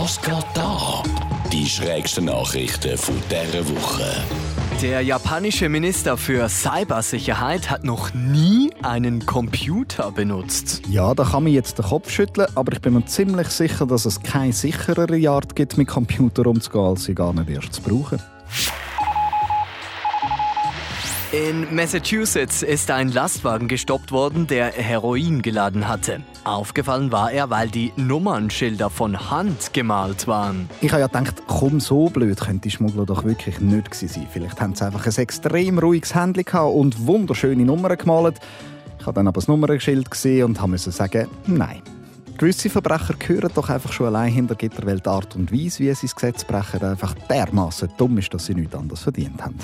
Was geht da? Die schrägsten Nachrichten von dieser Woche. Der japanische Minister für Cybersicherheit hat noch nie einen Computer benutzt. Ja, da kann man jetzt den Kopf schütteln, aber ich bin mir ziemlich sicher, dass es keine sicherere Art gibt, mit Computer umzugehen, als sie gar nicht erst zu brauchen. In Massachusetts ist ein Lastwagen gestoppt worden, der Heroin geladen hatte. Aufgefallen war er, weil die Nummernschilder von Hand gemalt waren. Ich habe ja gedacht, komm, so blöd könnte die Schmuggler doch wirklich nicht sein. Vielleicht haben sie einfach ein extrem ruhiges Handy und wunderschöne Nummern gemalt. Ich habe dann aber das Nummernschild gesehen und musste sagen, nein. Gewisse Verbrecher gehören doch einfach schon allein hinter Gitter, weil die Art und Weise, wie sie das Gesetz brechen, einfach dermaßen dumm ist, dass sie nichts anderes verdient haben.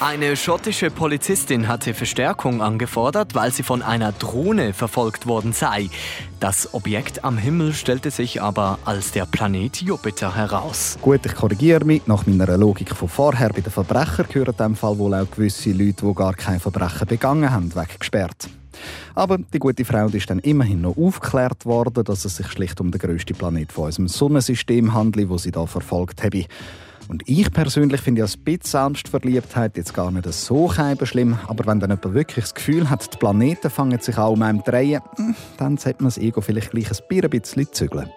Eine schottische Polizistin hatte Verstärkung angefordert, weil sie von einer Drohne verfolgt worden sei. Das Objekt am Himmel stellte sich aber als der Planet Jupiter heraus. Gut, ich korrigiere mich. Nach meiner Logik von vorher bei den Verbrechern gehören in diesem Fall wohl auch gewisse Leute, die gar kein Verbrechen begangen haben, weggesperrt. Aber die gute Frau ist dann immerhin noch aufgeklärt worden, dass es sich schlicht um den grössten Planet von unserem Sonnensystem handelt, wo sie da verfolgt habe. Und ich persönlich finde ja ein bisschen Selbstverliebtheit jetzt gar nicht so schlimm. Aber wenn dann jemand wirklich das Gefühl hat, die Planeten fangen sich auch um einen drehen, hm, dann sollte man das Ego vielleicht gleich ein bisschen zügeln.